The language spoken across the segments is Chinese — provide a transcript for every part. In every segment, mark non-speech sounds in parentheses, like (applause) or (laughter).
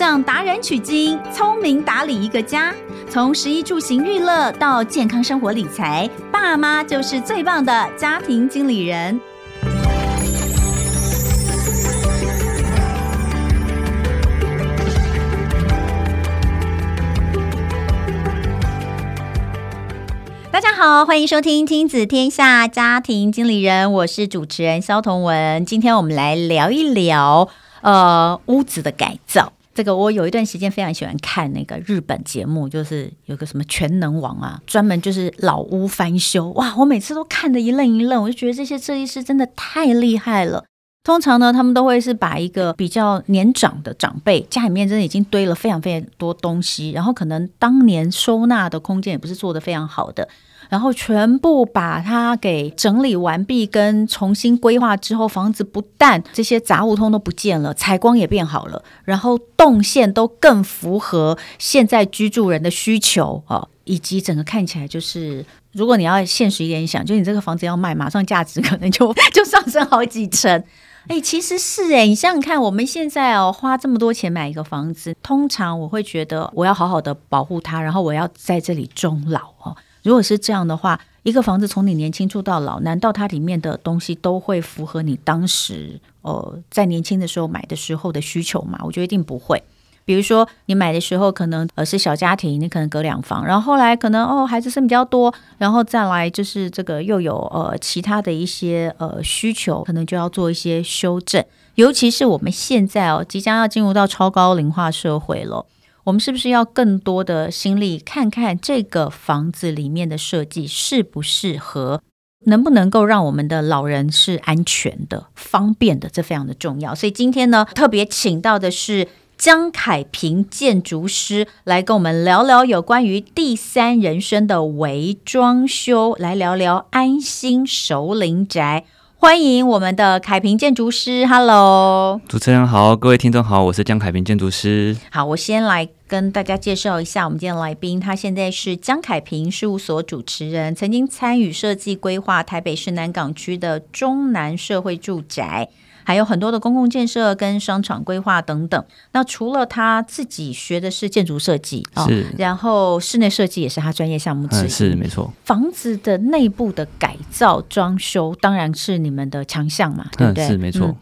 向达人取经，聪明打理一个家。从食衣住行娱乐到健康生活理财，爸妈就是最棒的家庭经理人。大家好，欢迎收听《亲子天下家庭经理人》，我是主持人萧彤文。今天我们来聊一聊，呃，屋子的改造。这个我有一段时间非常喜欢看那个日本节目，就是有个什么全能王啊，专门就是老屋翻修。哇，我每次都看得一愣一愣，我就觉得这些设计师真的太厉害了。通常呢，他们都会是把一个比较年长的长辈家里面真的已经堆了非常非常多东西，然后可能当年收纳的空间也不是做得非常好的。然后全部把它给整理完毕，跟重新规划之后，房子不但这些杂物通都不见了，采光也变好了，然后动线都更符合现在居住人的需求啊，以及整个看起来就是，如果你要现实一点想，就你这个房子要卖，马上价值可能就 (laughs) 就上升好几成。哎，其实是哎，你想想看，我们现在哦花这么多钱买一个房子，通常我会觉得我要好好的保护它，然后我要在这里终老哦。如果是这样的话，一个房子从你年轻住到老，难道它里面的东西都会符合你当时呃在年轻的时候买的时候的需求吗？我觉得一定不会。比如说你买的时候可能呃是小家庭，你可能隔两房，然后后来可能哦孩子生比较多，然后再来就是这个又有呃其他的一些呃需求，可能就要做一些修正。尤其是我们现在哦即将要进入到超高龄化社会了。我们是不是要更多的心力看看这个房子里面的设计适不适合，能不能够让我们的老人是安全的、方便的？这非常的重要。所以今天呢，特别请到的是江凯平建筑师来跟我们聊聊有关于第三人生的微装修，来聊聊安心熟龄宅。欢迎我们的凯平建筑师，Hello，主持人好，各位听众好，我是江凯平建筑师。好，我先来跟大家介绍一下我们今天的来宾，他现在是江凯平事务所主持人，曾经参与设计规划台北市南港区的中南社会住宅。还有很多的公共建设跟商场规划等等。那除了他自己学的是建筑设计啊，是，然后室内设计也是他专业项目之一。嗯，是没错。房子的内部的改造装修当然是你们的强项嘛，对不对？是没错。嗯，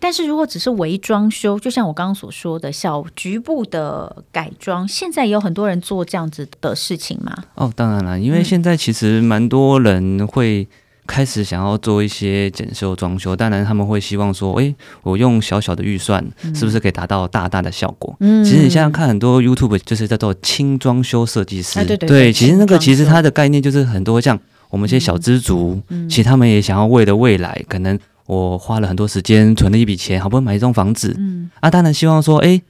但是如果只是微装修，就像我刚刚所说的小局部的改装，现在也有很多人做这样子的事情吗？哦，当然了，因为现在其实蛮多人会。开始想要做一些检修装修，当然他们会希望说，诶，我用小小的预算，是不是可以达到大大的效果？嗯，其实你现在看很多 YouTube，就是叫做轻装修设计师，对对对，对，其实那个其实它的概念就是很多像我们一些小资族，其实他们也想要为了未来，可能我花了很多时间存了一笔钱，好不容易买一栋房子，嗯，啊，当然希望说，诶，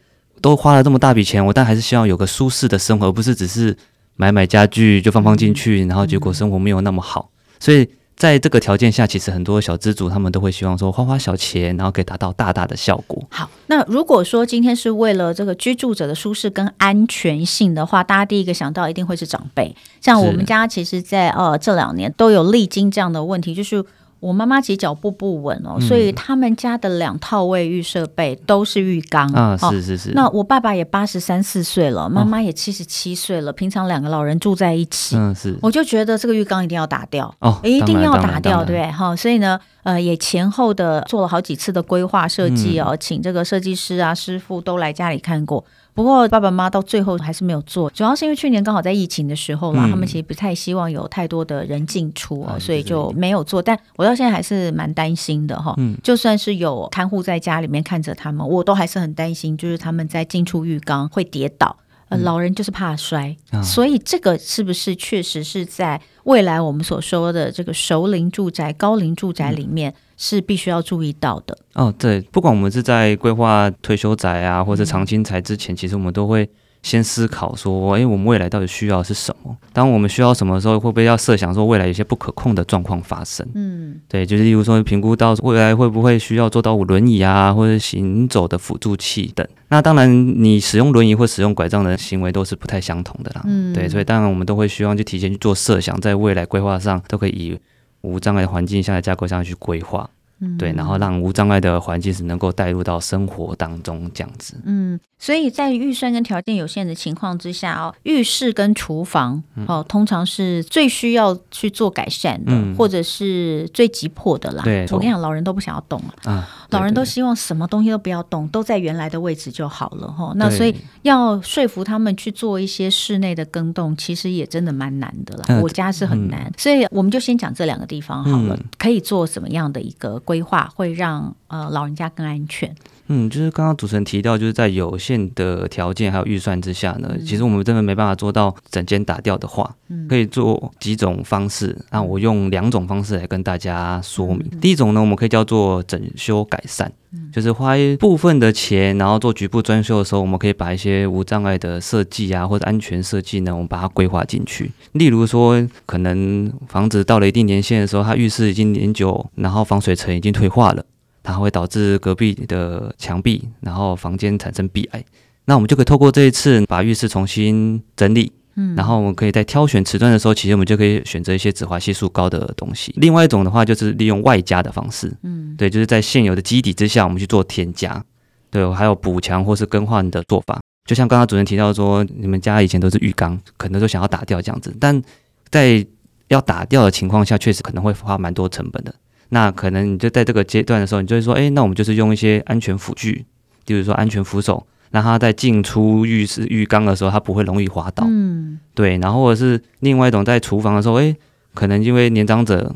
都花了这么大笔钱，我但还是希望有个舒适的生活，而不是只是买买家具就放放进去，然后结果生活没有那么好，所以。在这个条件下，其实很多小资族他们都会希望说花花小钱，然后可以达到大大的效果。好，那如果说今天是为了这个居住者的舒适跟安全性的话，大家第一个想到一定会是长辈。像我们家，其实在呃这两年都有历经这样的问题，就是。我妈妈其实脚步不稳哦，所以他们家的两套卫浴设备都是浴缸啊，是是是。那我爸爸也八十三四岁了，妈妈也七十七岁了，平常两个老人住在一起，嗯是，我就觉得这个浴缸一定要打掉哦，一定要打掉，对哈。所以呢，呃，也前后的做了好几次的规划设计哦，请这个设计师啊师傅都来家里看过。不过爸爸妈妈到最后还是没有做，主要是因为去年刚好在疫情的时候嘛，嗯、他们其实不太希望有太多的人进出啊，所以就没有做。但我到现在还是蛮担心的哈，嗯、就算是有看护在家里面看着他们，我都还是很担心，就是他们在进出浴缸会跌倒。呃，老人就是怕摔，嗯、所以这个是不是确实是在未来我们所说的这个熟龄住宅、高龄住宅里面是必须要注意到的？哦，对，不管我们是在规划退休宅啊，或者长青宅之前，嗯、其实我们都会。先思考说，哎，我们未来到底需要的是什么？当我们需要什么的时候，会不会要设想说未来有些不可控的状况发生？嗯，对，就是例如说评估到未来会不会需要做到轮椅啊，或者行走的辅助器等。那当然，你使用轮椅或使用拐杖的行为都是不太相同的啦。嗯，对，所以当然我们都会希望就提前去做设想，在未来规划上都可以以无障碍环境下的架构上去规划。嗯，对，然后让无障碍的环境是能够带入到生活当中这样子。嗯，所以在预算跟条件有限的情况之下哦，浴室跟厨房哦，通常是最需要去做改善的，嗯、或者是最急迫的啦。对，我跟你讲，老人都不想要动啊，老人都希望什么东西都不要动，都在原来的位置就好了哈。那所以要说服他们去做一些室内的更动，其实也真的蛮难的啦。嗯、我家是很难，嗯、所以我们就先讲这两个地方好了，嗯、可以做什么样的一个。规划会让呃老人家更安全。嗯，就是刚刚主持人提到，就是在有限的条件还有预算之下呢，嗯、其实我们真的没办法做到整间打掉的话，嗯、可以做几种方式。那我用两种方式来跟大家说明。嗯、第一种呢，我们可以叫做整修改善，嗯、就是花一部分的钱，然后做局部装修的时候，我们可以把一些无障碍的设计啊，或者安全设计呢，我们把它规划进去。例如说，可能房子到了一定年限的时候，它浴室已经年久，然后防水层已经退化了。它会导致隔壁的墙壁，然后房间产生壁癌。那我们就可以透过这一次把浴室重新整理，嗯，然后我们可以在挑选瓷砖的时候，其实我们就可以选择一些紫滑系数高的东西。另外一种的话，就是利用外加的方式，嗯，对，就是在现有的基底之下，我们去做添加，对，还有补强或是更换的做法。就像刚刚主任提到说，你们家以前都是浴缸，可能都想要打掉这样子，但在要打掉的情况下，确实可能会花蛮多成本的。那可能你就在这个阶段的时候，你就会说，哎，那我们就是用一些安全辅具，比如说安全扶手，让它在进出浴室浴缸的时候，它不会容易滑倒。嗯，对。然后或者是另外一种，在厨房的时候，哎，可能因为年长者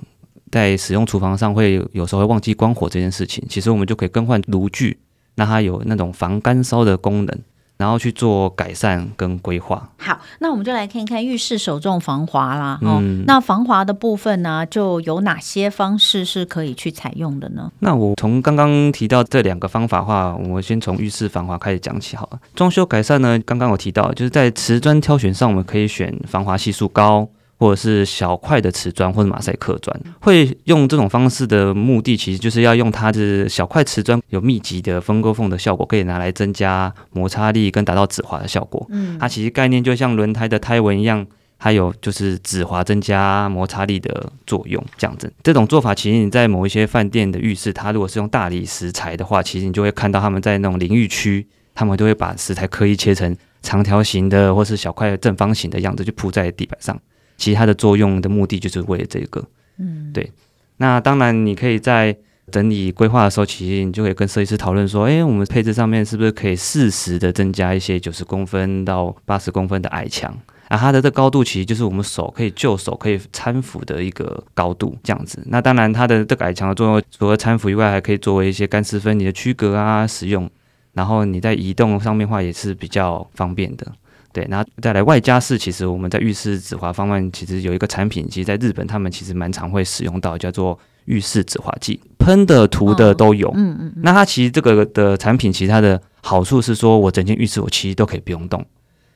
在使用厨房上会有时候会忘记关火这件事情，其实我们就可以更换炉具，让它有那种防干烧的功能。然后去做改善跟规划。好，那我们就来看一看浴室首重防滑啦。哦，嗯、那防滑的部分呢，就有哪些方式是可以去采用的呢？那我从刚刚提到这两个方法的话，我先从浴室防滑开始讲起好了。装修改善呢，刚刚我提到，就是在瓷砖挑选上，我们可以选防滑系数高。或者是小块的瓷砖或者马赛克砖，会用这种方式的目的，其实就是要用它的小块瓷砖有密集的分割缝的效果，可以拿来增加摩擦力跟达到止滑的效果。嗯，它其实概念就像轮胎的胎纹一样，还有就是止滑增加摩擦力的作用，这样子。这种做法其实你在某一些饭店的浴室，它如果是用大理石材的话，其实你就会看到他们在那种淋浴区，他们都会把石材刻意切成长条形的或是小块正方形的样子，就铺在地板上。其他的作用的目的就是为了这个，嗯，对。那当然，你可以在整理规划的时候，其实你就可以跟设计师讨论说，哎，我们配置上面是不是可以适时的增加一些九十公分到八十公分的矮墙啊？它的这高度其实就是我们手可以就手可以搀扶的一个高度，这样子。那当然，它的这个矮墙的作用，除了搀扶以外，还可以作为一些干湿分离的区隔啊使用。然后你在移动上面的话，也是比较方便的。对，然后再来外加是，其实我们在浴室止滑方面，其实有一个产品，其实在日本他们其实蛮常会使用到，叫做浴室止滑剂，喷的、涂的都有。嗯嗯。那它其实这个的产品，其实它的好处是说，我整间浴室我其实都可以不用动，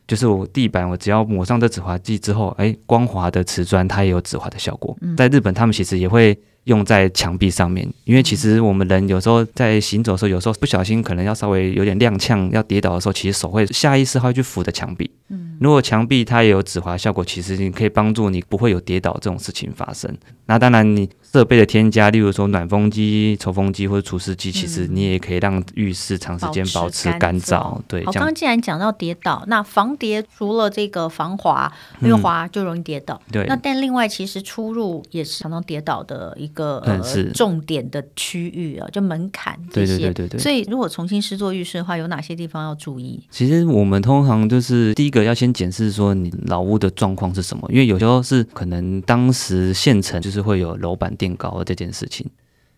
就是我地板我只要抹上这止滑剂之后，哎，光滑的瓷砖它也有止滑的效果。在日本他们其实也会。用在墙壁上面，因为其实我们人有时候在行走的时候，有时候不小心可能要稍微有点踉跄，要跌倒的时候，其实手会下意识会去扶着墙壁。嗯，如果墙壁它也有止滑效果，其实你可以帮助你不会有跌倒这种事情发生。那当然你。设备的添加，例如说暖风机、抽风机或者除湿机，其实你也可以让浴室长时间保持干燥。对，好，刚刚既然讲到跌倒，那防跌除了这个防滑，因为滑就容易跌倒。对。那但另外，其实出入也是常常跌倒的一个重点的区域啊，就门槛这些。对对对对对。所以，如果重新施作浴室的话，有哪些地方要注意？其实我们通常就是第一个要先检视说你老屋的状况是什么，因为有时候是可能当时现成就是会有楼板垫高的这件事情，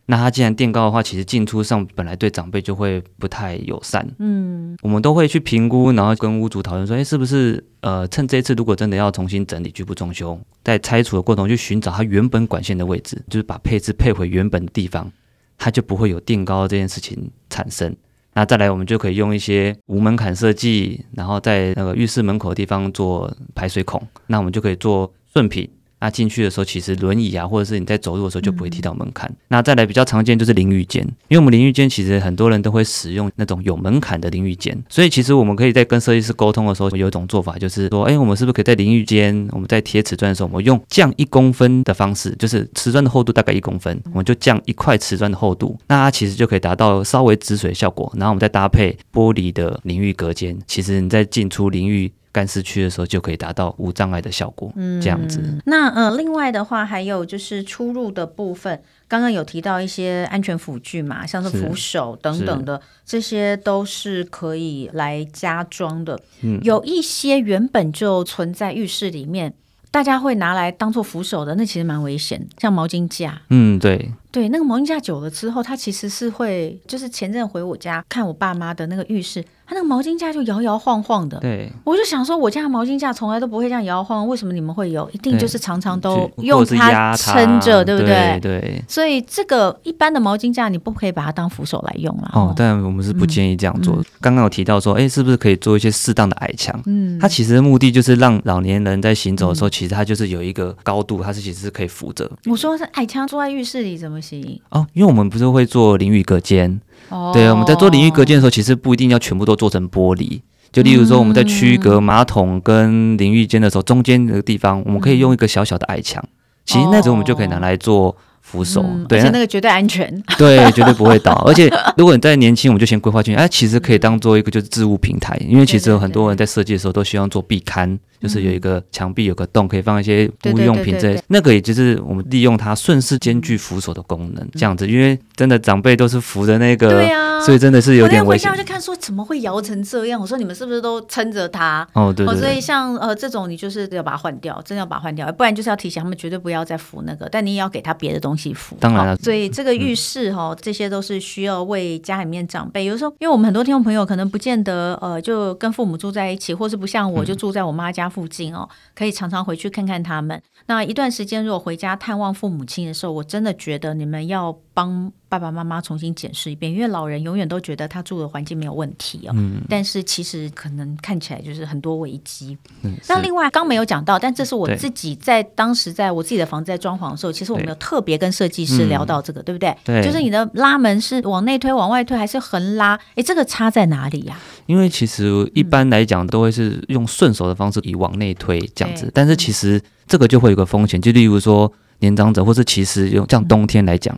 那它既然垫高的话，其实进出上本来对长辈就会不太友善。嗯，我们都会去评估，然后跟屋主讨论说，哎，是不是呃，趁这次如果真的要重新整理局部装修，在拆除的过程中去寻找它原本管线的位置，就是把配置配回原本的地方，它就不会有垫高这件事情产生。那再来，我们就可以用一些无门槛设计，然后在那个浴室门口的地方做排水孔，那我们就可以做顺品。那进去的时候，其实轮椅啊，或者是你在走路的时候就不会踢到门槛。嗯、那再来比较常见就是淋浴间，因为我们淋浴间其实很多人都会使用那种有门槛的淋浴间，所以其实我们可以在跟设计师沟通的时候，有一种做法就是说，哎，我们是不是可以在淋浴间，我们在贴瓷砖的时候，我们用降一公分的方式，就是瓷砖的厚度大概一公分，我们就降一块瓷砖的厚度，那它其实就可以达到稍微止水效果。然后我们再搭配玻璃的淋浴隔间，其实你在进出淋浴。干湿区的时候就可以达到无障碍的效果，嗯，这样子。那呃，另外的话还有就是出入的部分，刚刚有提到一些安全辅具嘛，像是扶手等等的，这些都是可以来加装的。嗯，有一些原本就存在浴室里面，大家会拿来当做扶手的，那其实蛮危险，像毛巾架。嗯，对。对，那个毛巾架久了之后，它其实是会，就是前阵回我家看我爸妈的那个浴室。它那个毛巾架就摇摇晃晃的，对，我就想说，我家的毛巾架从来都不会这样摇摇晃晃，为什么你们会有？一定就是常常都用它撑着，对不对？对。所以这个一般的毛巾架你不可以把它当扶手来用了。哦，但我们是不建议这样做。刚刚有提到说，哎，是不是可以做一些适当的矮墙？嗯，它其实的目的就是让老年人在行走的时候，其实它就是有一个高度，它是其实是可以扶着。我说是矮墙坐在浴室里怎么行？哦，因为我们不是会做淋浴隔间。哦，对，我们在做淋浴隔间的时候，其实不一定要全部都做成玻璃。就例如说，我们在区隔马桶跟淋浴间的时候，中间那个地方，我们可以用一个小小的矮墙。其实那种我们就可以拿来做。扶手，嗯、对，而且那个绝对安全，(laughs) 对，绝对不会倒。而且如果你在年轻，我们就先规划进去，哎，其实可以当做一个就是置物平台，因为其实有很多人在设计的时候都希望做壁龛，就是有一个墙壁有个洞，可以放一些物用品之类。那个也就是我们利用它顺势兼具扶手的功能，这样子。因为真的长辈都是扶着那个，对啊，所以真的是有点危险。我回家就看说怎么会摇成这样？我说你们是不是都撑着它？哦，对，对，对。所以像呃这种，你就是要把它换掉，真的要把它换掉，不然就是要提醒他们绝对不要再扶那个，但你也要给他别的东西扶。当然了。所以这个浴室哈，这些都是需要为家里面长辈。有时候，因为我们很多听众朋友可能不见得呃，就跟父母住在一起，或是不像我就住在我妈家附近哦，可以常常回去看看他们。那一段时间如果回家探望父母亲的时候，我真的觉得你们要帮。爸爸妈妈重新检视一遍，因为老人永远都觉得他住的环境没有问题哦。嗯。但是其实可能看起来就是很多危机。嗯。那另外刚没有讲到，但这是我自己在当时在我自己的房子在装潢的时候，其实我们有特别跟设计师聊到这个，对不对？对。就是你的拉门是往内推、往外推，还是横拉？哎，这个差在哪里呀？因为其实一般来讲都会是用顺手的方式以往内推这样子，但是其实这个就会有个风险，就例如说年长者，或是其实用像冬天来讲。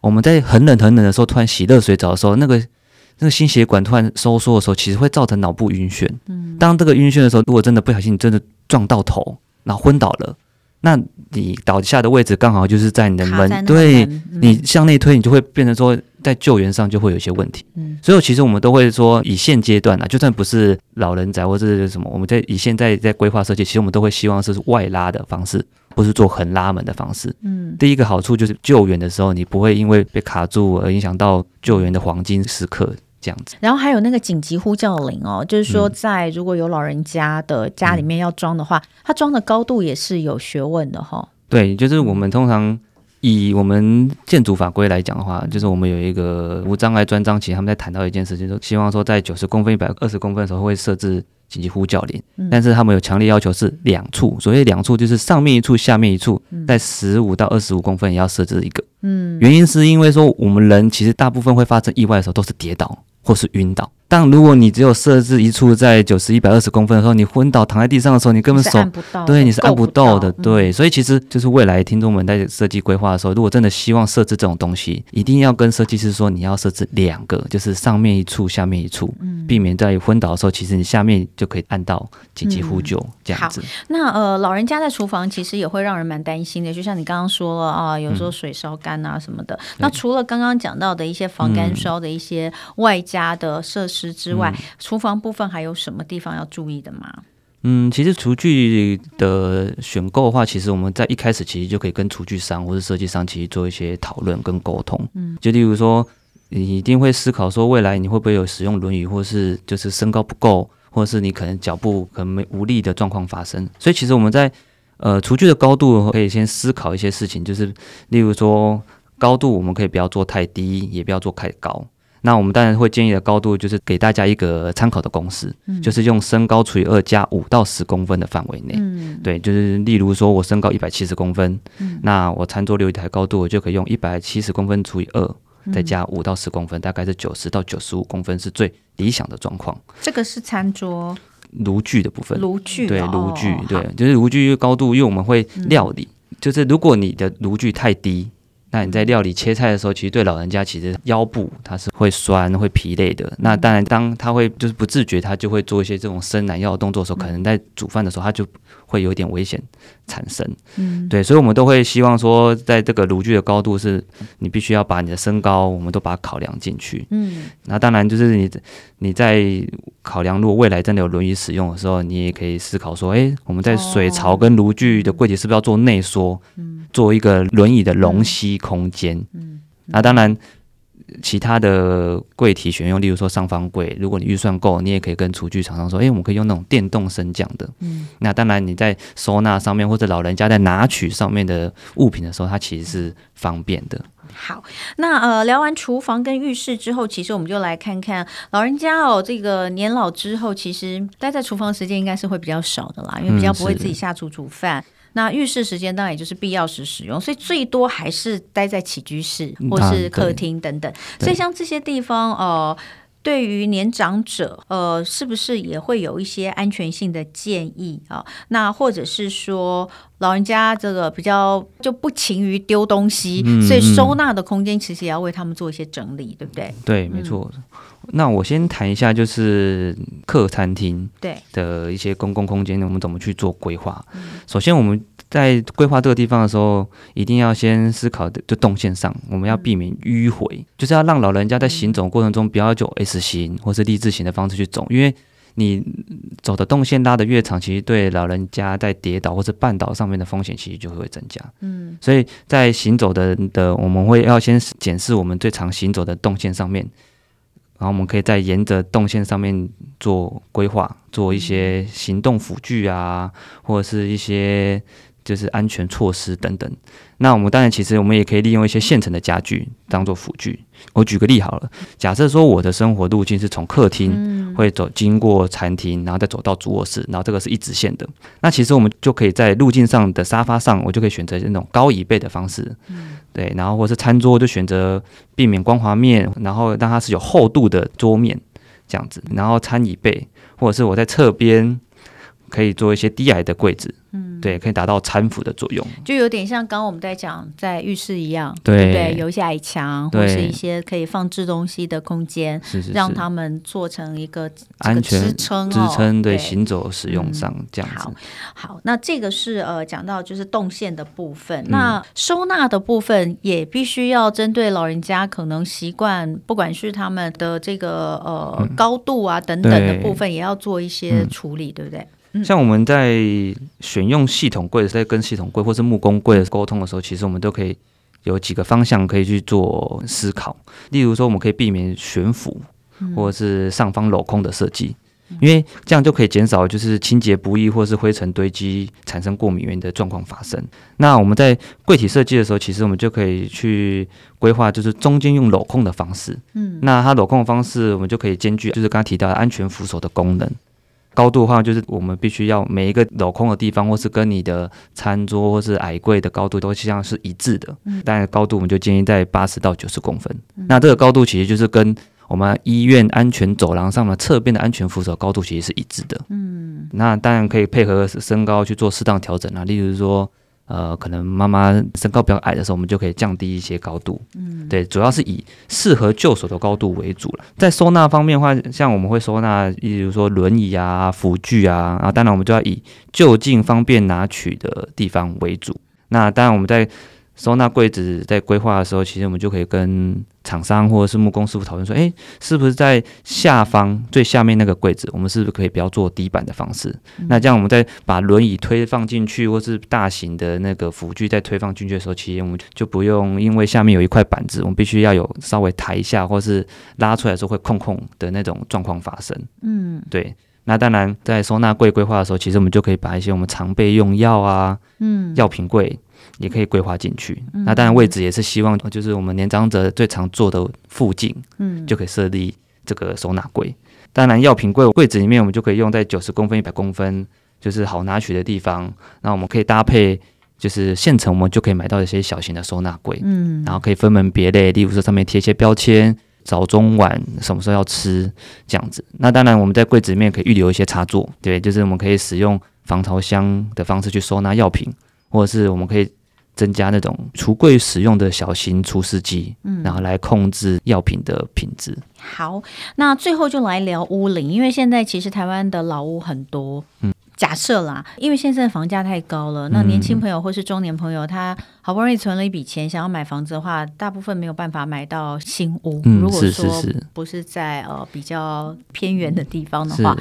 我们在很冷很冷的时候，突然洗热水澡的时候，那个那个心血管突然收缩的时候，其实会造成脑部晕眩。嗯，当这个晕眩的时候，如果真的不小心真的撞到头，然后昏倒了，那你倒下的位置刚好就是在你的门，对，你向内推，你就会变成说在救援上就会有一些问题。嗯，所以其实我们都会说，以现阶段啊，就算不是老人宅或者是什么，我们在以现在在规划设计，其实我们都会希望是外拉的方式。不是做横拉门的方式。嗯，第一个好处就是救援的时候，你不会因为被卡住而影响到救援的黄金时刻这样子。然后还有那个紧急呼叫铃哦，就是说在如果有老人家的家里面要装的话，嗯、它装的高度也是有学问的哈、哦。对，就是我们通常以我们建筑法规来讲的话，就是我们有一个无障碍专章，其实他们在谈到一件事情，就是希望说在九十公分、一百二十公分的时候会设置。紧急呼叫铃，但是他们有强烈要求是两处，所谓两处就是上面一处，下面一处，在十五到二十五公分也要设置一个。嗯，原因是因为说我们人其实大部分会发生意外的时候都是跌倒或是晕倒。但如果你只有设置一处在九十一百二十公分的时候，你昏倒躺在地上的时候，你根本手对你是按不到的。对，所以其实就是未来听众们在设计规划的时候，如果真的希望设置这种东西，一定要跟设计师说你要设置两个，就是上面一处，下面一处，避免在昏倒的时候，其实你下面就可以按到紧急呼救这样子。那呃，老人家在厨房其实也会让人蛮担心的，就像你刚刚说了啊，有时候水烧干啊什么的。那除了刚刚讲到的一些防干烧的一些外加的设施。之外，厨房部分还有什么地方要注意的吗？嗯，其实厨具的选购的话，其实我们在一开始其实就可以跟厨具商或者设计商其实做一些讨论跟沟通。嗯，就例如说，你一定会思考说，未来你会不会有使用轮椅，或是就是身高不够，或者是你可能脚步可能没无力的状况发生。所以，其实我们在呃厨具的高度可以先思考一些事情，就是例如说高度，我们可以不要做太低，也不要做太高。那我们当然会建议的高度就是给大家一个参考的公式，嗯、就是用身高除以二加五到十公分的范围内。嗯，对，就是例如说我身高一百七十公分，嗯、那我餐桌留一台高度我就可以用一百七十公分除以二，再加五到十公分，大概是九十到九十五公分是最理想的状况。这个是餐桌。炉具的部分，炉具对炉具对，就是炉具高度，因为我们会料理，嗯、就是如果你的炉具太低。那你在料理切菜的时候，其实对老人家其实腰部它是会酸会疲累的。那当然，当他会就是不自觉，他就会做一些这种伸懒腰的动作的时候，可能在煮饭的时候他就会有点危险产生。嗯，对，所以我们都会希望说，在这个炉具的高度是，你必须要把你的身高，我们都把它考量进去。嗯，那当然就是你你在考量，如果未来真的有轮椅使用的时候，你也可以思考说，哎，我们在水槽跟炉具的柜体是不是要做内缩？嗯。做一个轮椅的容吸空间，嗯，嗯，那当然，其他的柜体选用，例如说上方柜，如果你预算够，你也可以跟厨具厂商说，哎，我们可以用那种电动升降的，嗯，那当然你在收纳上面或者老人家在拿取上面的物品的时候，它其实是方便的。好，那呃聊完厨房跟浴室之后，其实我们就来看看老人家哦，这个年老之后，其实待在厨房时间应该是会比较少的啦，因为比较不会自己下厨煮饭。嗯那浴室时间当然也就是必要时使用，所以最多还是待在起居室或是客厅等等。所以像这些地方，呃，对于年长者，呃，是不是也会有一些安全性的建议啊？那或者是说，老人家这个比较就不勤于丢东西，嗯、所以收纳的空间其实也要为他们做一些整理，对不对？对，没错。嗯、那我先谈一下，就是客餐厅对的一些公共空间，我们怎么去做规划？嗯、首先，我们在规划这个地方的时候，一定要先思考的，就动线上，我们要避免迂回，嗯、就是要让老人家在行走过程中不要就 S 型或是立字型的方式去走，因为。你走的动线拉的越长，其实对老人家在跌倒或者绊倒上面的风险其实就会增加。嗯，所以在行走的的，我们会要先检视我们最常行走的动线上面，然后我们可以再沿着动线上面做规划，做一些行动辅具啊，或者是一些就是安全措施等等。那我们当然，其实我们也可以利用一些现成的家具当做辅具。我举个例好了，假设说我的生活路径是从客厅会走经过餐厅，然后再走到主卧室，然后这个是一直线的。那其实我们就可以在路径上的沙发上，我就可以选择那种高椅背的方式，对，然后或是餐桌就选择避免光滑面，然后让它是有厚度的桌面这样子，然后餐椅背，或者是我在侧边可以做一些低矮的柜子。嗯，对，可以达到搀扶的作用，就有点像刚刚我们在讲在浴室一样，对，对不对？有一些矮墙，或是一些可以放置东西的空间，是是，让他们做成一个安全支撑支撑，对，行走使用上这样子。好，好，那这个是呃讲到就是动线的部分，那收纳的部分也必须要针对老人家可能习惯，不管是他们的这个呃高度啊等等的部分，也要做一些处理，对不对？像我们在选用系统柜，在跟系统柜或是木工柜沟通的时候，其实我们都可以有几个方向可以去做思考。例如说，我们可以避免悬浮，或者是上方镂空的设计，因为这样就可以减少就是清洁不易或是灰尘堆积产生过敏原的状况发生。那我们在柜体设计的时候，其实我们就可以去规划，就是中间用镂空的方式。嗯，那它镂空的方式，我们就可以兼具就是刚刚提到的安全扶手的功能。高度的话，就是我们必须要每一个镂空的地方，或是跟你的餐桌或是矮柜的高度都实际上是一致的。嗯，但高度我们就建议在八十到九十公分。嗯，那这个高度其实就是跟我们医院安全走廊上的侧边的安全扶手高度其实是一致的。嗯，那当然可以配合身高去做适当调整啊，例如说。呃，可能妈妈身高比较矮的时候，我们就可以降低一些高度。嗯，对，主要是以适合就手的高度为主了。在收纳方面的话，像我们会收纳，例如说轮椅啊、辅具啊，然后当然我们就要以就近方便拿取的地方为主。那当然我们在。收纳柜子在规划的时候，其实我们就可以跟厂商或者是木工师傅讨论说，哎，是不是在下方最下面那个柜子，我们是不是可以不要做底板的方式？嗯、那这样我们再把轮椅推放进去，或是大型的那个辅具再推放进去的时候，其实我们就不用因为下面有一块板子，我们必须要有稍微抬一下，或是拉出来的时候会空空的那种状况发生。嗯，对。那当然，在收纳柜规划的时候，其实我们就可以把一些我们常备用药啊，嗯，药品柜也可以规划进去。嗯、那当然，位置也是希望就是我们年长者最常坐的附近，嗯，就可以设立这个收纳柜。当然，药品柜柜子里面我们就可以用在九十公分、一百公分，就是好拿取的地方。那我们可以搭配，就是现成我们就可以买到一些小型的收纳柜，嗯，然后可以分门别类，例如说上面贴一些标签。早中晚什么时候要吃这样子？那当然，我们在柜子里面可以预留一些插座，对，就是我们可以使用防潮箱的方式去收纳药品，或者是我们可以增加那种橱柜使用的小型除湿机，嗯，然后来控制药品的品质。好，那最后就来聊屋龄，因为现在其实台湾的老屋很多，嗯。假设啦，因为现在的房价太高了，那年轻朋友或是中年朋友，他好不容易存了一笔钱，想要买房子的话，大部分没有办法买到新屋。嗯、如果说不是在呃比较偏远的地方的话，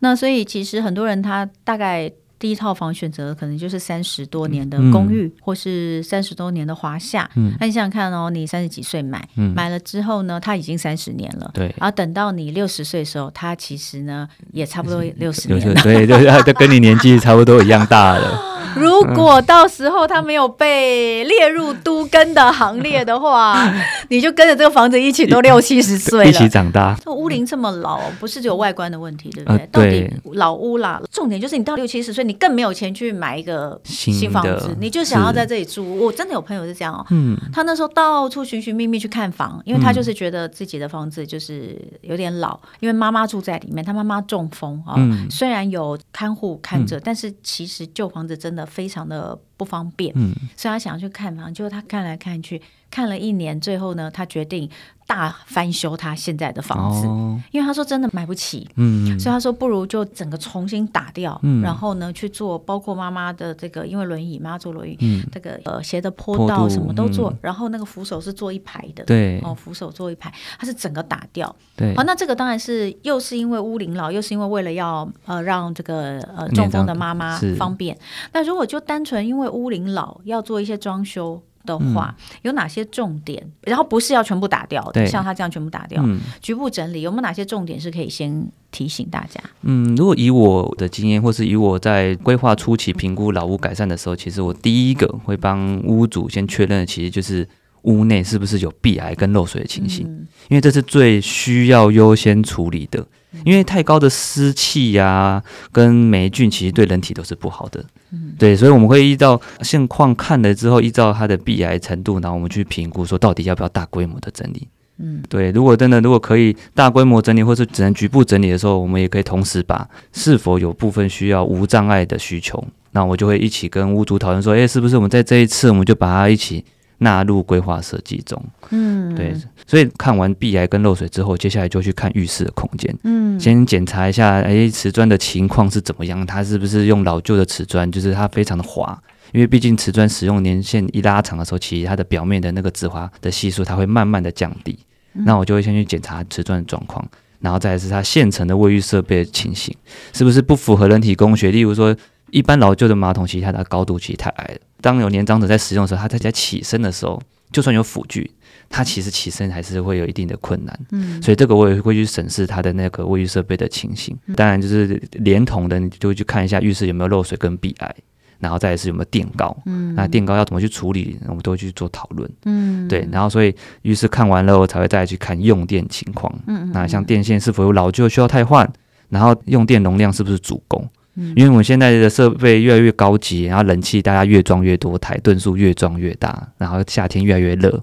那所以其实很多人他大概。第一套房选择可能就是三十多年的公寓，嗯、或是三十多年的华夏。嗯，那你想想看哦，你三十几岁买，嗯、买了之后呢，它已经三十年了。对，然后等到你六十岁的时候，它其实呢也差不多六十年了。对对，它跟你年纪差不多一样大了。(laughs) (laughs) 如果到时候他没有被列入都跟的行列的话，(laughs) 你就跟着这个房子一起都六七十岁了，一起长大。这屋龄这么老，不是只有外观的问题，对不对？呃、对，到底老屋啦，重点就是你到六七十岁，你更没有钱去买一个新房子，你就想要在这里住。我真的有朋友是这样哦，嗯，他那时候到处寻寻觅觅去看房，因为他就是觉得自己的房子就是有点老，因为妈妈住在里面，他妈妈中风啊，哦嗯、虽然有看护看着，嗯、但是其实旧房子真的。非常的不方便，嗯，所以他想要去看房，结果他看来看去，看了一年，最后呢，他决定大翻修他现在的房子，哦、因为他说真的买不起，嗯，所以他说不如就整个重新打掉，嗯，然后呢去做，包括妈妈的这个，因为轮椅，妈妈坐轮椅，嗯，这个呃斜的坡道什么都做，嗯、然后那个扶手是做一排的，对，哦，扶手做一排，他是整个打掉，对，好，那这个当然是又是因为屋龄老，又是因为为了要呃让这个呃中风的妈妈方便，那如果就单纯因为屋龄老要做一些装修。的话有哪些重点？然后不是要全部打掉的，对像他这样全部打掉，嗯、局部整理有没有哪些重点是可以先提醒大家？嗯，如果以我的经验，或是以我在规划初期评估老屋改善的时候，其实我第一个会帮屋主先确认，其实就是屋内是不是有壁癌跟漏水的情形，嗯、因为这是最需要优先处理的。因为太高的湿气呀，跟霉菌其实对人体都是不好的。嗯，对，所以我们会依照现况看了之后，依照它的壁癌程度，然后我们去评估说到底要不要大规模的整理。嗯，对，如果真的如果可以大规模整理，或是只能局部整理的时候，我们也可以同时把是否有部分需要无障碍的需求，那我就会一起跟屋主讨论说，诶，是不是我们在这一次我们就把它一起。纳入规划设计中，嗯，对，所以看完壁癌跟漏水之后，接下来就去看浴室的空间，嗯，先检查一下，哎，瓷砖的情况是怎么样？它是不是用老旧的瓷砖？就是它非常的滑，因为毕竟瓷砖使用年限一拉长的时候，其实它的表面的那个紫滑的系数，它会慢慢的降低。嗯、那我就会先去检查瓷砖的状况，然后再是它现成的卫浴设备的情形，是不是不符合人体工学？例如说。一般老旧的马桶，其实它的高度其实太矮了。当有年长者在使用的时候，他在家起身的时候，就算有辅具，他其实起身还是会有一定的困难。嗯，所以这个我也会去审视它的那个卫浴设备的情形。当然，就是连同的，你就会去看一下浴室有没有漏水跟壁癌，然后再来是有没有垫高。嗯，那垫高要怎么去处理，我们都会去做讨论。嗯，对。然后，所以浴室看完了，我才会再去看用电情况。嗯，那像电线是否有老旧需要汰换，然后用电容量是不是足够？因为我们现在的设备越来越高级，然后冷气大家越装越多台，吨数越装越大，然后夏天越来越热。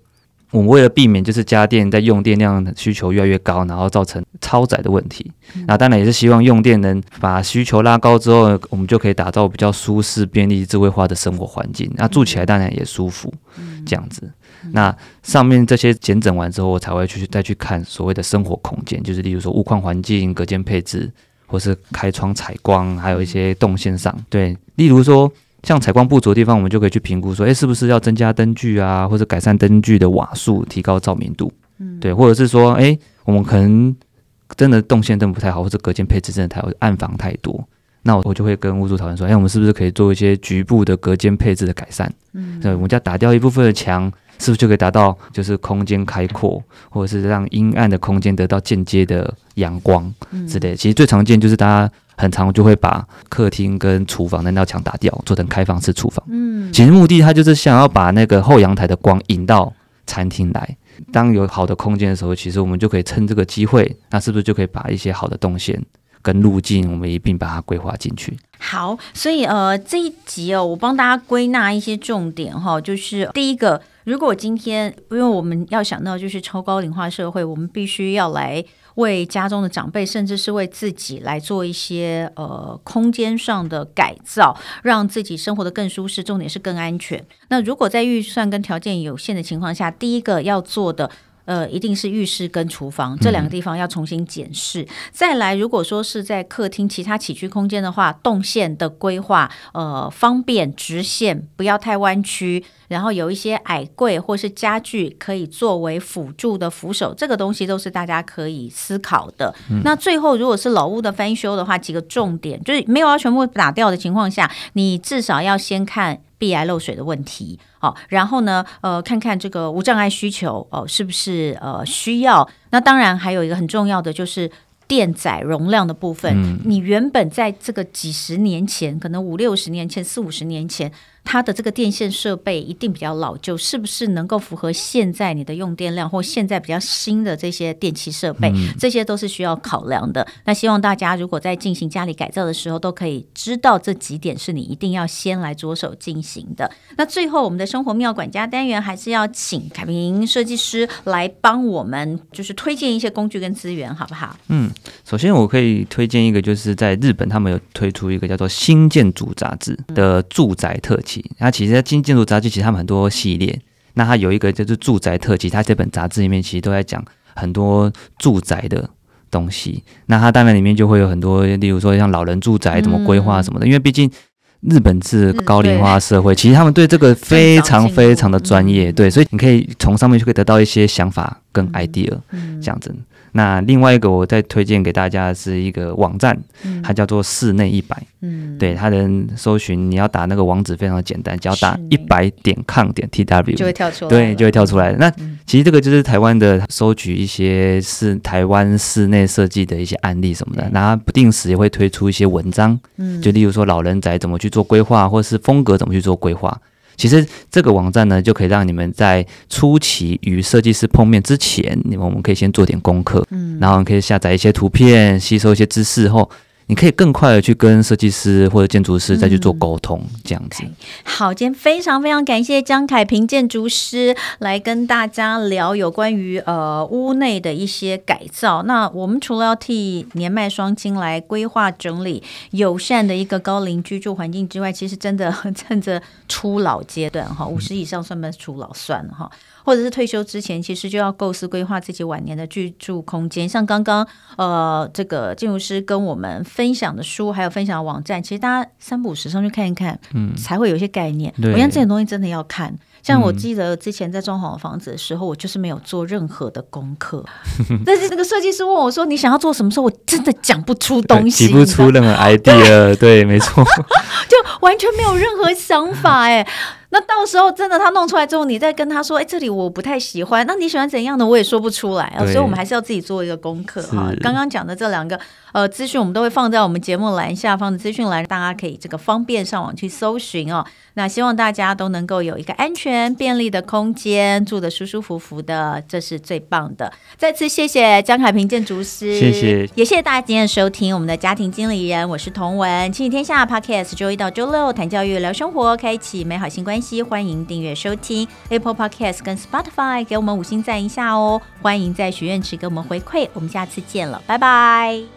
我们为了避免就是家电在用电量的需求越来越高，然后造成超载的问题。那当然也是希望用电能把需求拉高之后，我们就可以打造比较舒适、便利、智慧化的生活环境。那住起来当然也舒服，这样子。那上面这些检整完之后，我才会去再去看所谓的生活空间，就是例如说物况环境、隔间配置。或是开窗采光，还有一些动线上，对，例如说像采光不足的地方，我们就可以去评估说，诶，是不是要增加灯具啊，或者改善灯具的瓦数，提高照明度，嗯，对，或者是说，诶，我们可能真的动线灯不太好，或者隔间配置真的太暗房太多，那我我就会跟屋主讨论说，诶，我们是不是可以做一些局部的隔间配置的改善？嗯，对，我们家打掉一部分的墙。是不是就可以达到就是空间开阔，或者是让阴暗的空间得到间接的阳光之类的？嗯、其实最常见就是大家很常就会把客厅跟厨房的那道墙打掉，做成开放式厨房。嗯，其实目的它就是想要把那个后阳台的光引到餐厅来。当有好的空间的时候，其实我们就可以趁这个机会，那是不是就可以把一些好的动线跟路径，我们一并把它规划进去？好，所以呃这一集哦，我帮大家归纳一些重点哈，就是第一个，如果今天因为我们要想到就是超高龄化社会，我们必须要来。为家中的长辈，甚至是为自己来做一些呃空间上的改造，让自己生活得更舒适，重点是更安全。那如果在预算跟条件有限的情况下，第一个要做的。呃，一定是浴室跟厨房这两个地方要重新检视。嗯。再来，如果说是在客厅其他起居空间的话，动线的规划，呃，方便直线，不要太弯曲。然后有一些矮柜或是家具可以作为辅助的扶手，这个东西都是大家可以思考的。嗯。那最后，如果是老屋的翻修的话，几个重点就是没有要全部打掉的情况下，你至少要先看。壁癌漏水的问题，好，然后呢，呃，看看这个无障碍需求哦，是不是呃需要？那当然还有一个很重要的就是电载容量的部分。嗯。你原本在这个几十年前，可能五六十年前、四五十年前。它的这个电线设备一定比较老旧，是不是能够符合现在你的用电量或现在比较新的这些电器设备？嗯、这些都是需要考量的。那希望大家如果在进行家里改造的时候，都可以知道这几点是你一定要先来着手进行的。那最后，我们的生活妙管家单元还是要请凯明设计师来帮我们，就是推荐一些工具跟资源，好不好？嗯，首先我可以推荐一个，就是在日本他们有推出一个叫做《新建筑杂志》的住宅特辑。那其实，在新建筑杂志，其实他们很多系列。那它有一个就是住宅特辑，它这本杂志里面其实都在讲很多住宅的东西。那它当然里面就会有很多，例如说像老人住宅怎么规划什么的。因为毕竟日本是高龄化社会，其实他们对这个非常非常的专业。对，所以你可以从上面就可以得到一些想法跟 idea，这样子。那另外一个我再推荐给大家的是一个网站，它叫做室内一百。嗯，对，它的搜寻你要打那个网址非常的简单，只要打一百点 com 点 tw 就会跳出来，对，就会跳出来。那其实这个就是台湾的收取一些是台湾室内设计的一些案例什么的，然后不定时也会推出一些文章，嗯，就例如说老人宅怎么去做规划，或是风格怎么去做规划。其实这个网站呢，就可以让你们在初期与设计师碰面之前，你们我们可以先做点功课，嗯，然后可以下载一些图片，吸收一些知识后。你可以更快的去跟设计师或者建筑师再去做沟通，这样子。好，今天非常非常感谢江凯平建筑师来跟大家聊有关于呃屋内的一些改造。那我们除了要替年迈双亲来规划整理友善的一个高龄居住环境之外，其实真的 (laughs) 趁着初老阶段哈，五十以上算不算初老算哈。或者是退休之前，其实就要构思规划自己晚年的居住空间。像刚刚呃，这个建筑师跟我们分享的书，还有分享的网站，其实大家三不五时上去看一看，嗯，才会有一些概念。我想这些东西真的要看。像我记得之前在装潢房子的时候，我就是没有做任何的功课。(laughs) 但是那个设计师问我说：“你想要做什么时候？”我真的讲不出东西，提不出任何 (laughs) idea。对，没错，(laughs) 就完全没有任何想法哎。那到时候真的他弄出来之后，你再跟他说，哎，这里我不太喜欢。那你喜欢怎样的，我也说不出来啊。所以我们还是要自己做一个功课哈。刚刚讲的这两个呃资讯，我们都会放在我们节目栏下方的资讯栏，大家可以这个方便上网去搜寻哦。那希望大家都能够有一个安全便利的空间，住的舒舒服服的，这是最棒的。再次谢谢江凯平建筑师，谢谢，也谢谢大家今天的收听。我们的家庭经理人，我是童文，亲子天下 Podcast，周一到周六谈教育、聊生活，开启美好新关系。欢迎订阅收听 Apple Podcast 跟 Spotify，给我们五星赞一下哦！欢迎在许愿池给我们回馈，我们下次见了，拜拜。